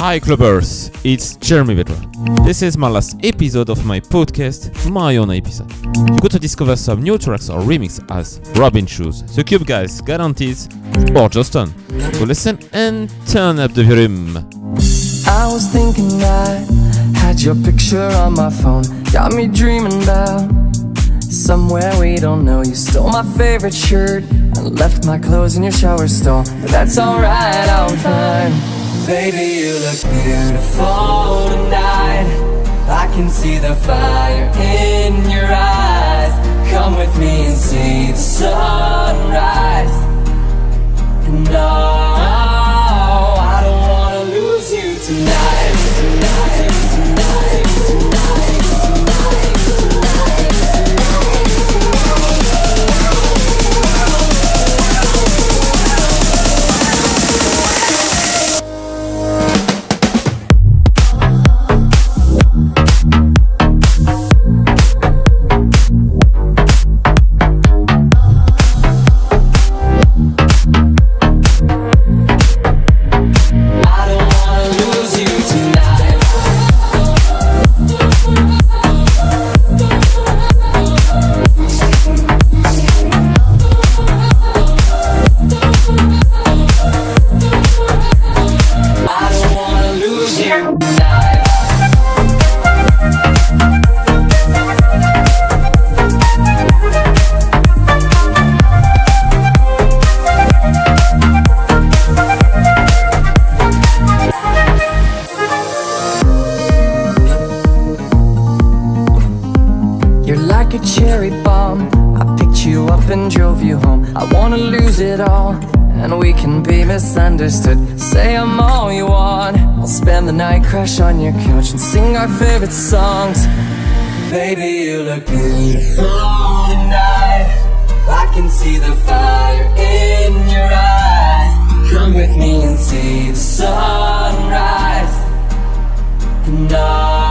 Hi Clubbers, it's Jeremy Vedra. This is my last episode of my podcast, my own episode. You got to discover some new tracks or remix as Robin Schulz, The Cube Guys, Guarantees, or just done. So listen and turn up the volume. I was thinking I had your picture on my phone, got me dreaming about somewhere we don't know. You stole my favorite shirt and left my clothes in your shower stall, but that's alright, I'm fine. Baby, you look beautiful tonight. I can see the fire in your eyes. Come with me and see the sunrise. And no, I don't wanna lose you. Tonight, misunderstood. Say I'm all you want. I'll spend the night, crash on your couch, and sing our favorite songs. Baby, you look beautiful tonight. I can see the fire in your eyes. Come with me and see the sunrise. No, I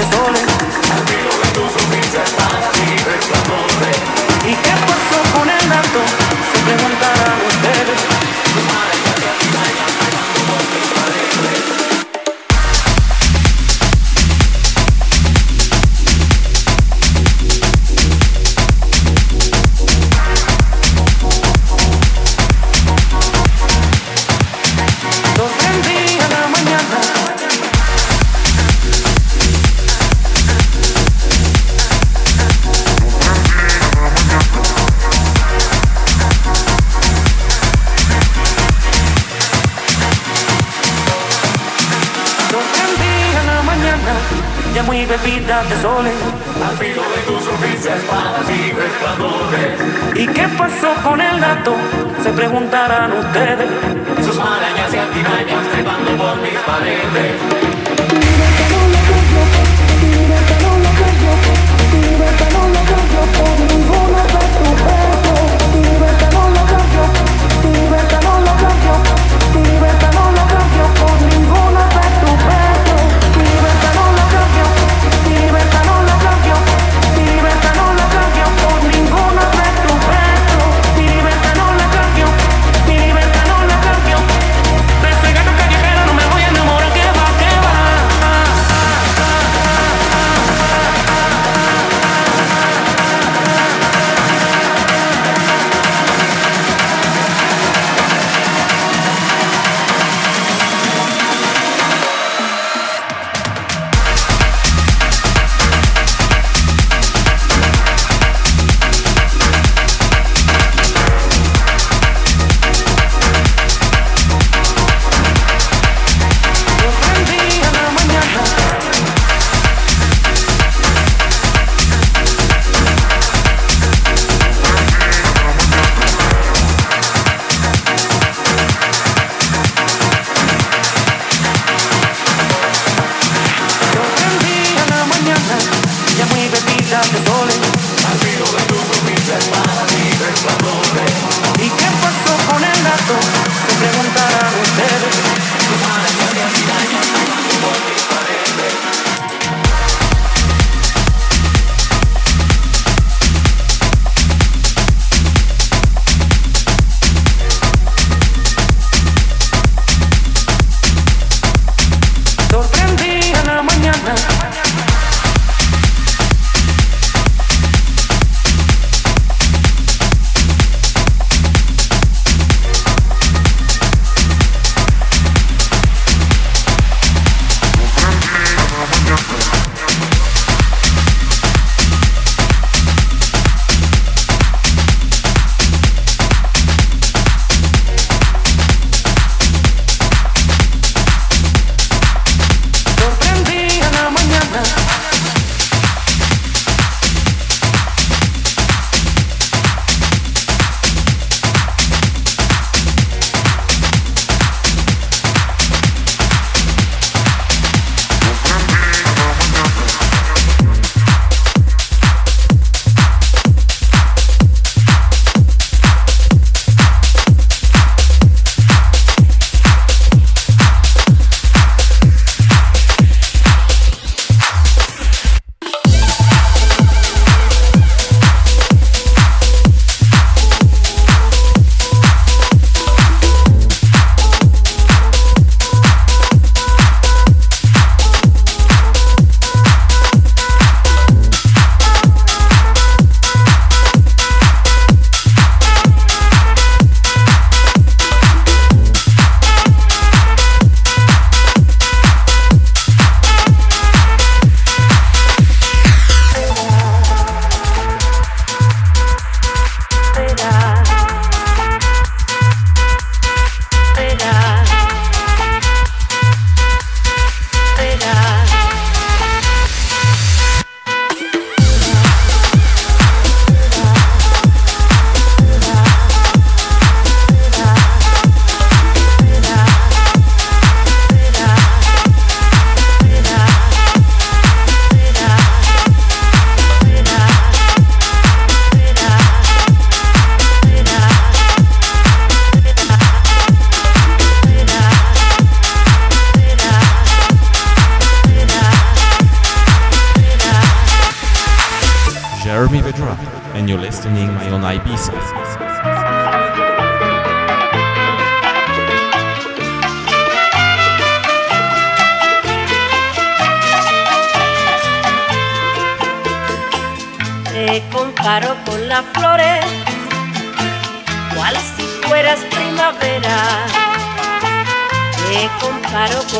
bebida de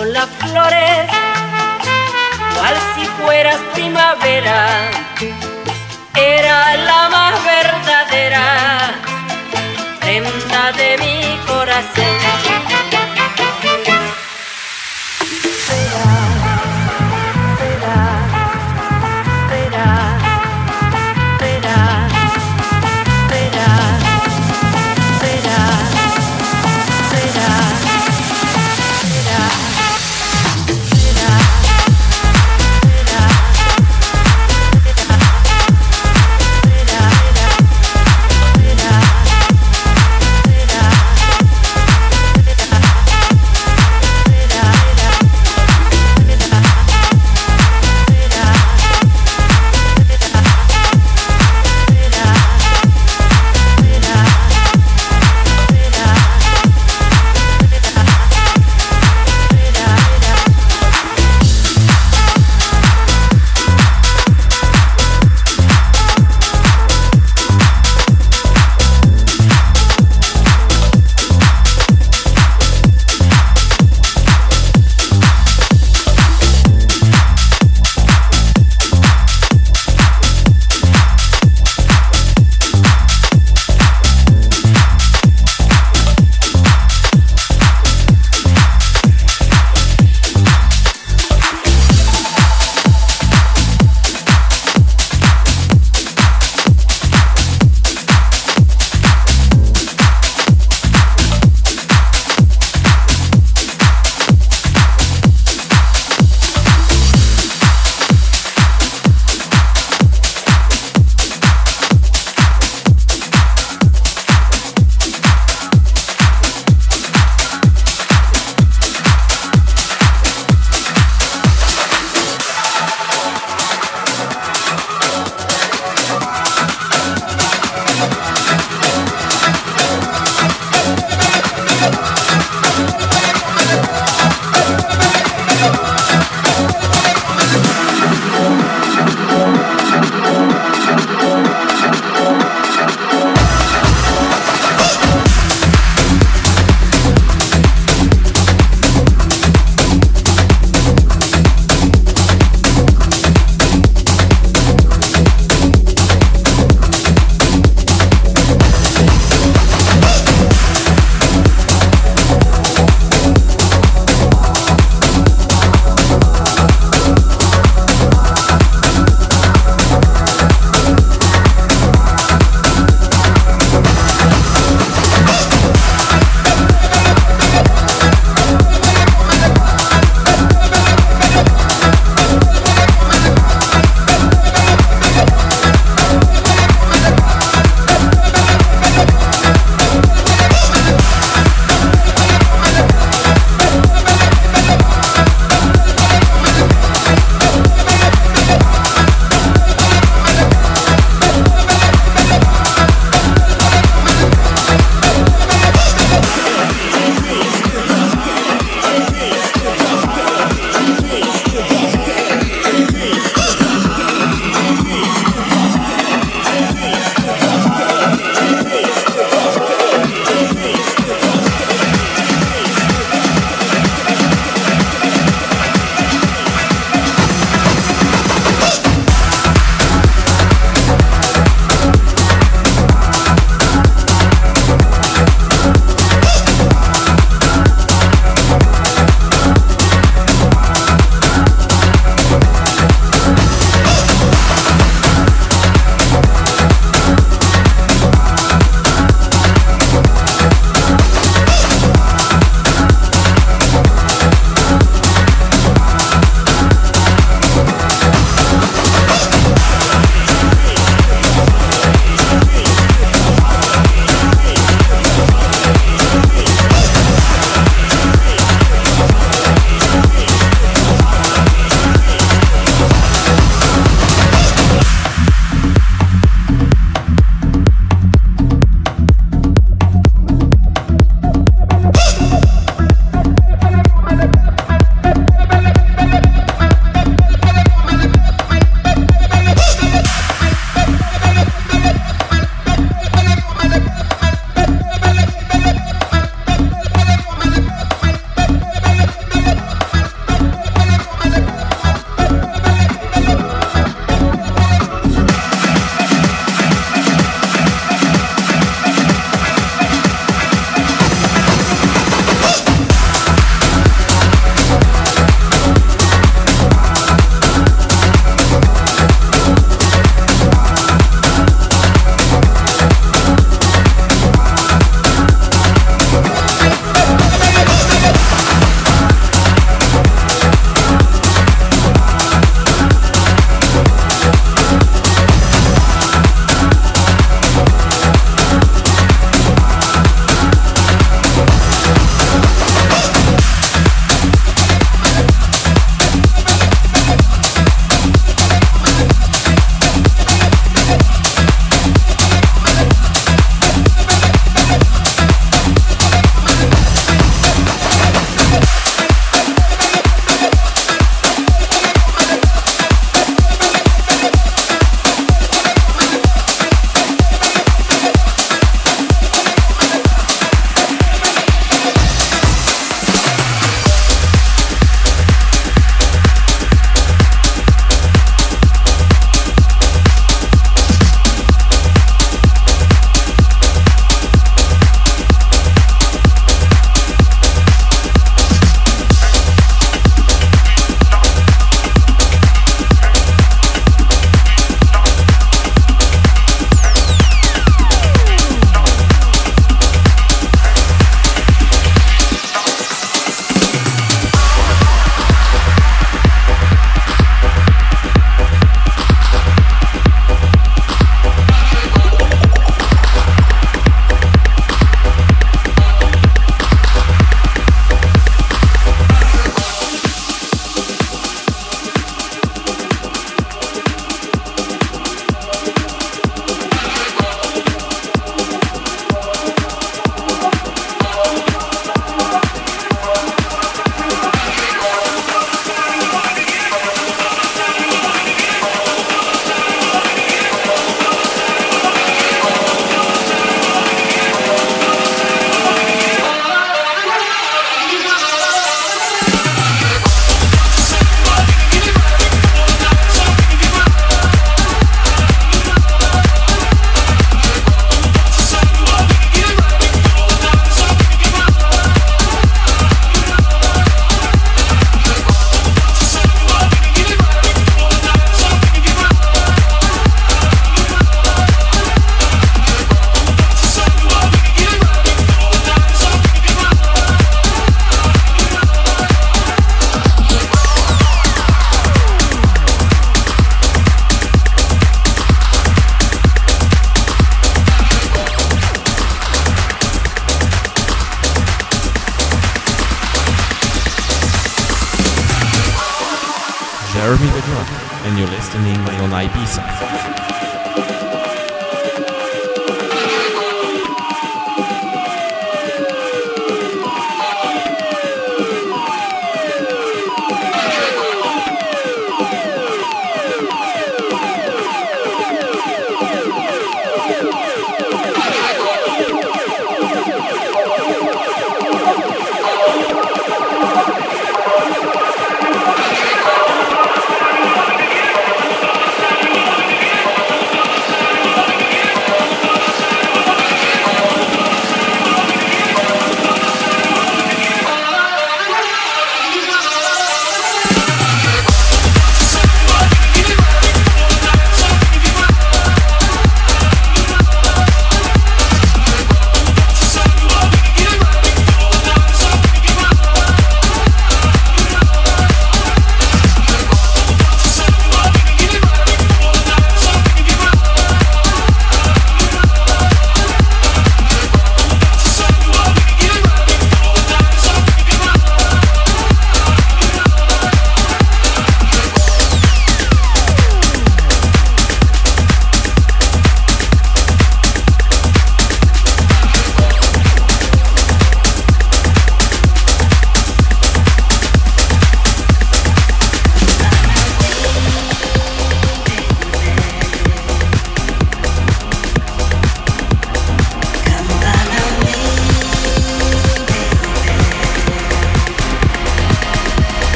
con las flores, cual si fueras primavera. Era la más verdadera prenda de mi corazón.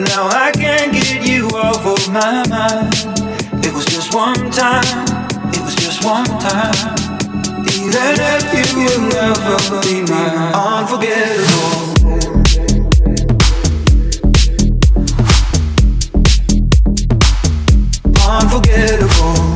Now I can't get you off of my mind. It was just one time, it was just one time. Even if you will never be unforgettable. Unforgettable. Unforgettable.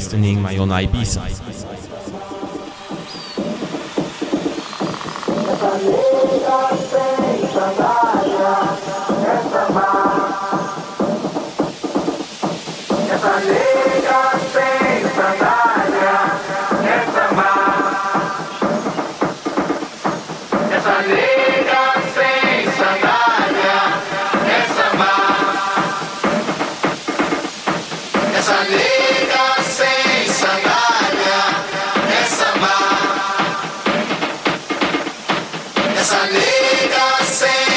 Listening my own Ibiza. Esa negra se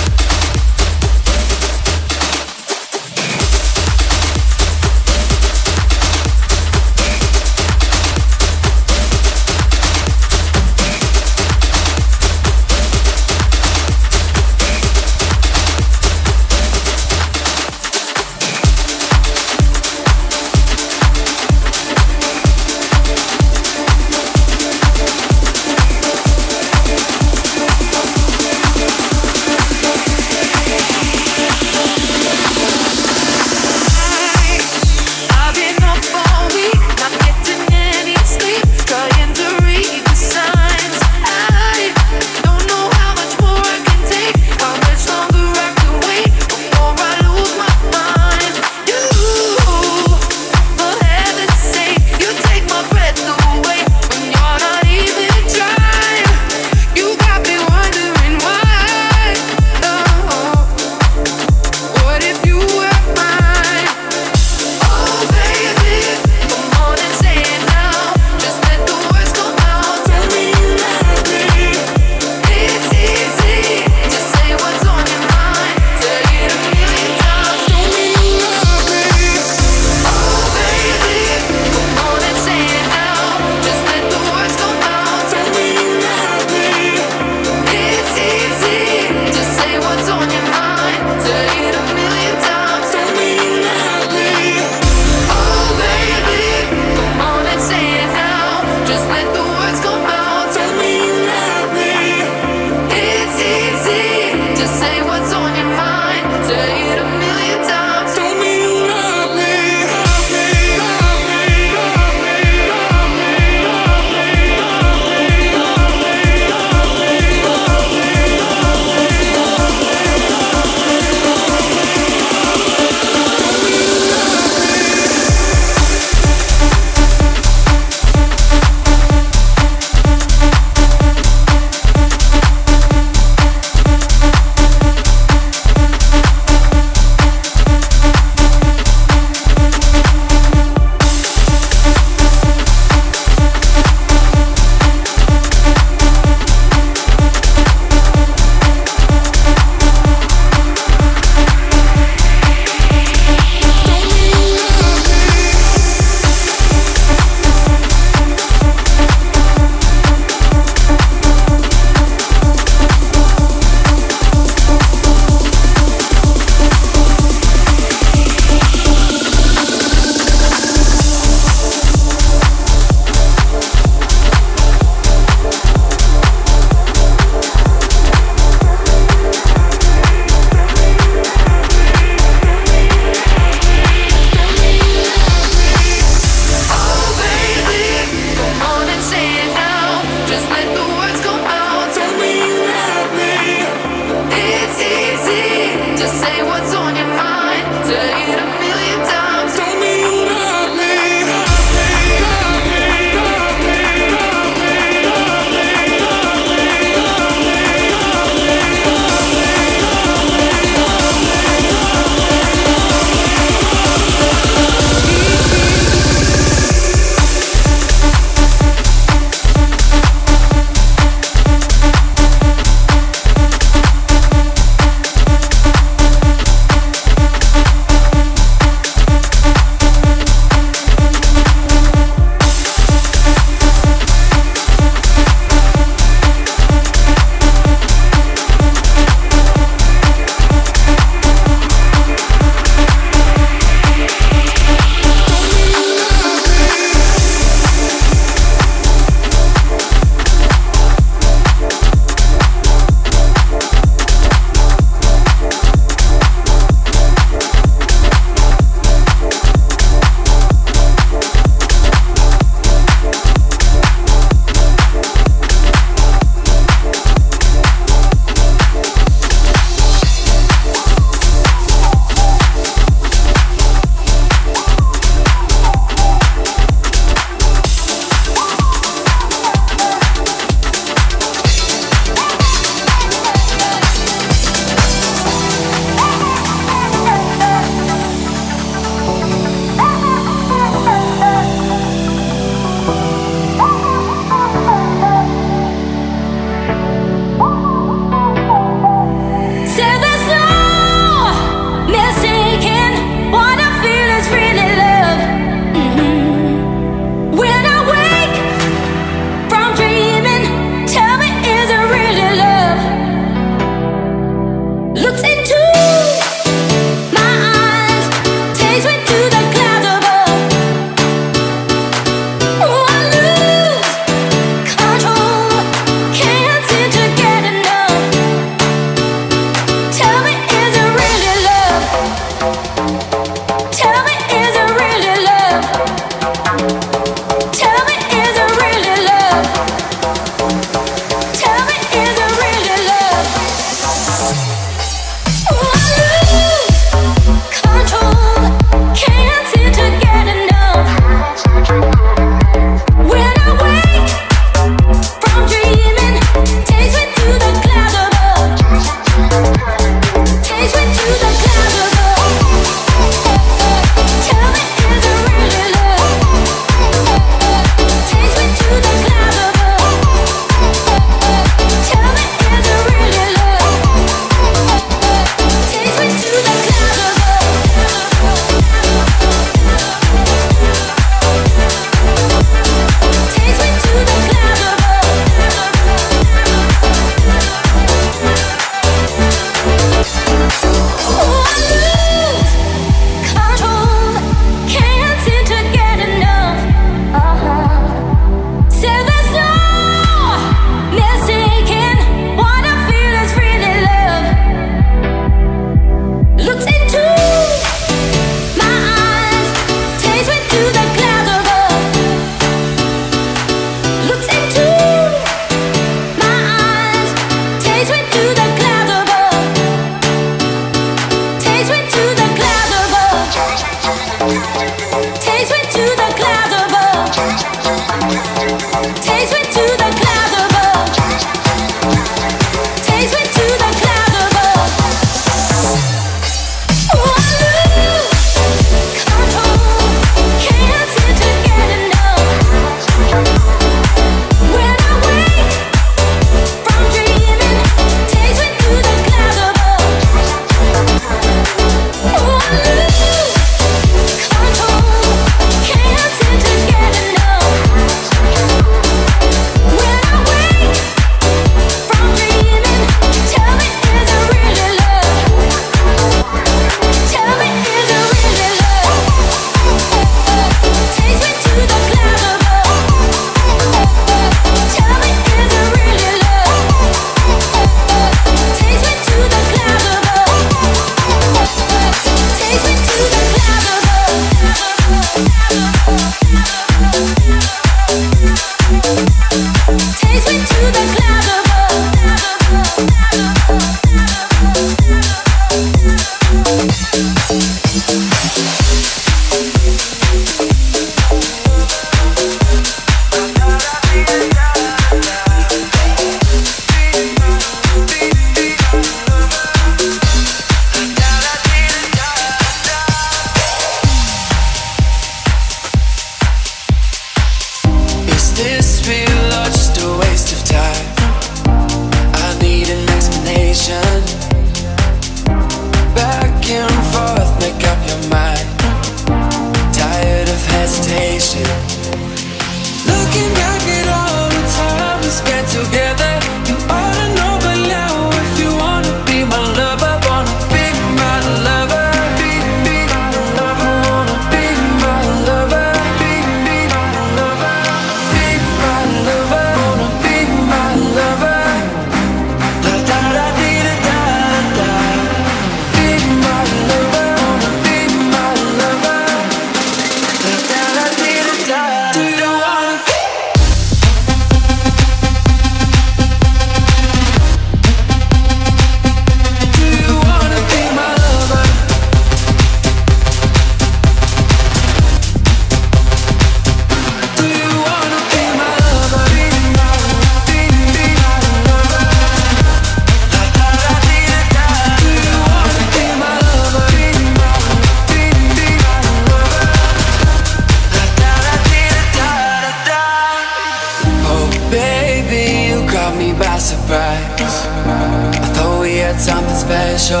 got something special.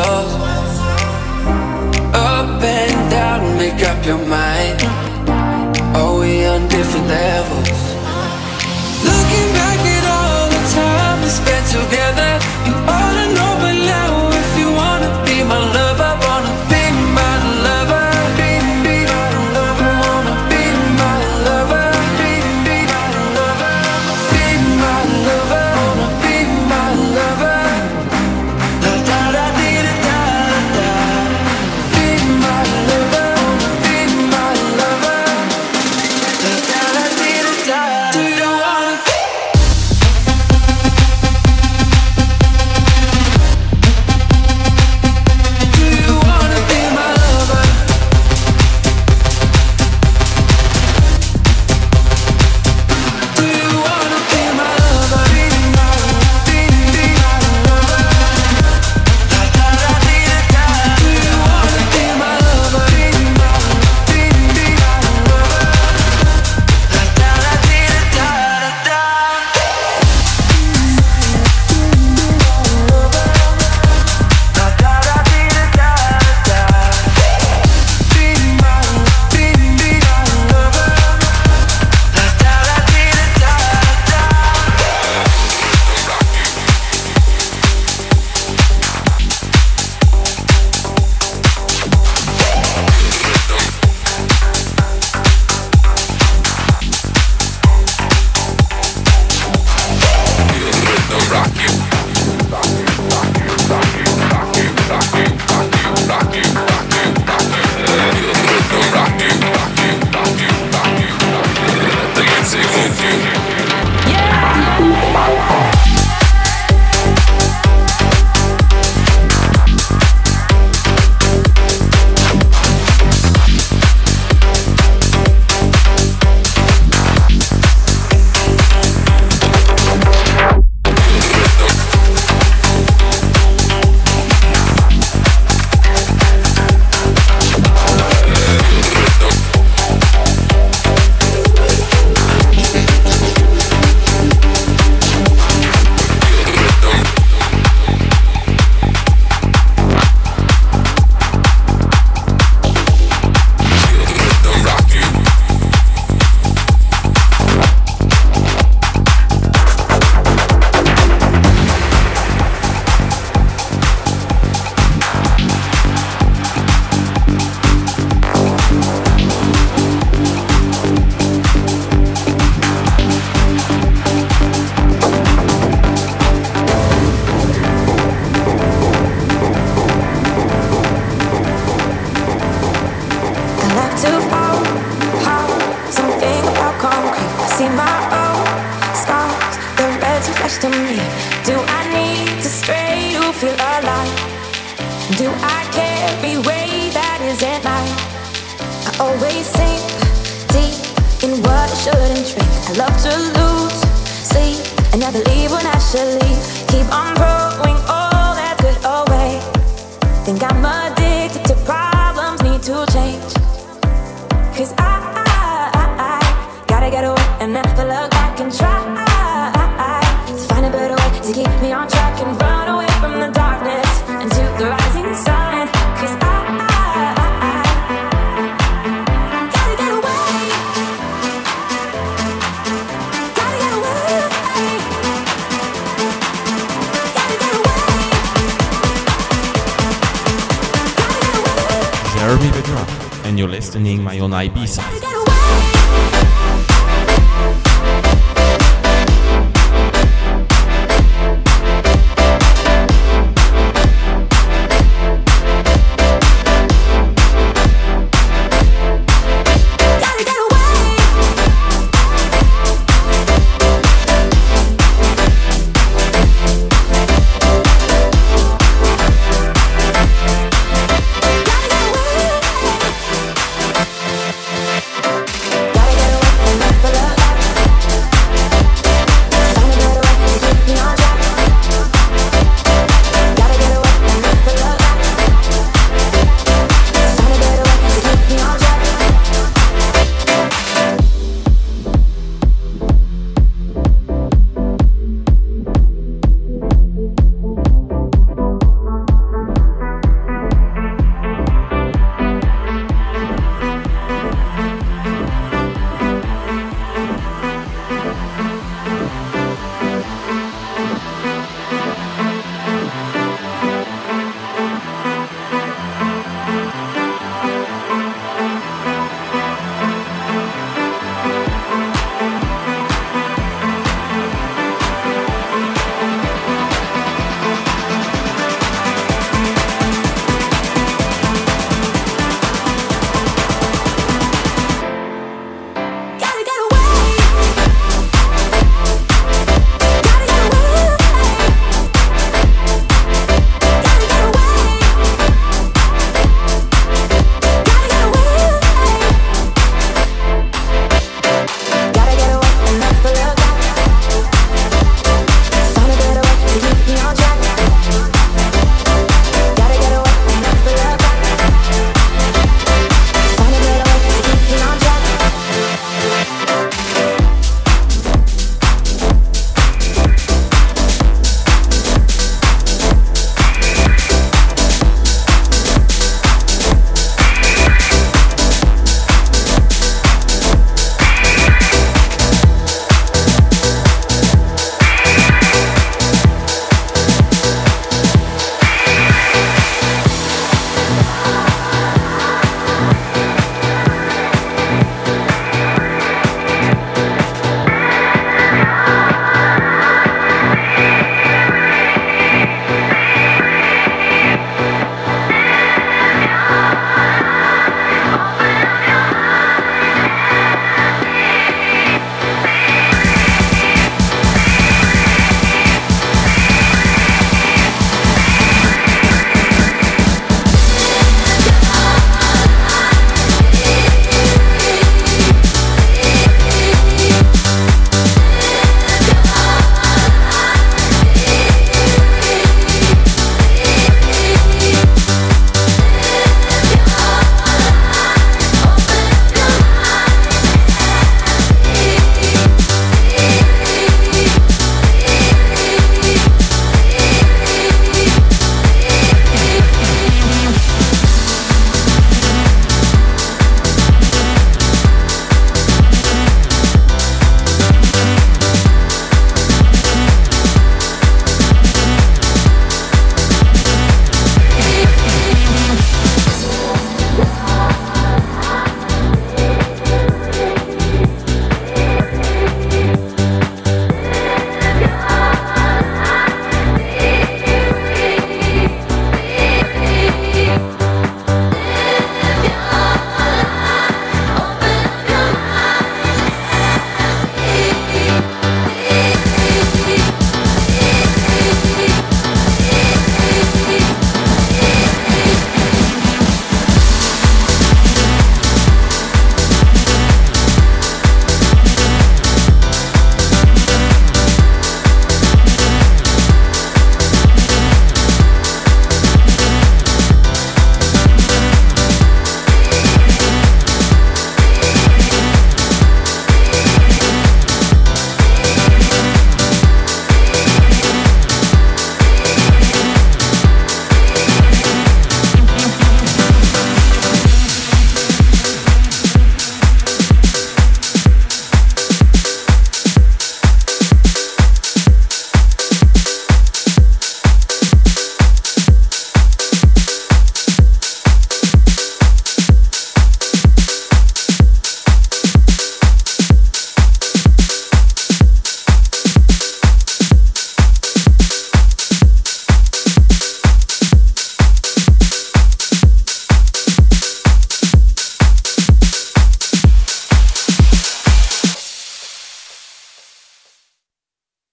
Up and down, make up your mind. Are we on different levels. Listening my own Ibiza.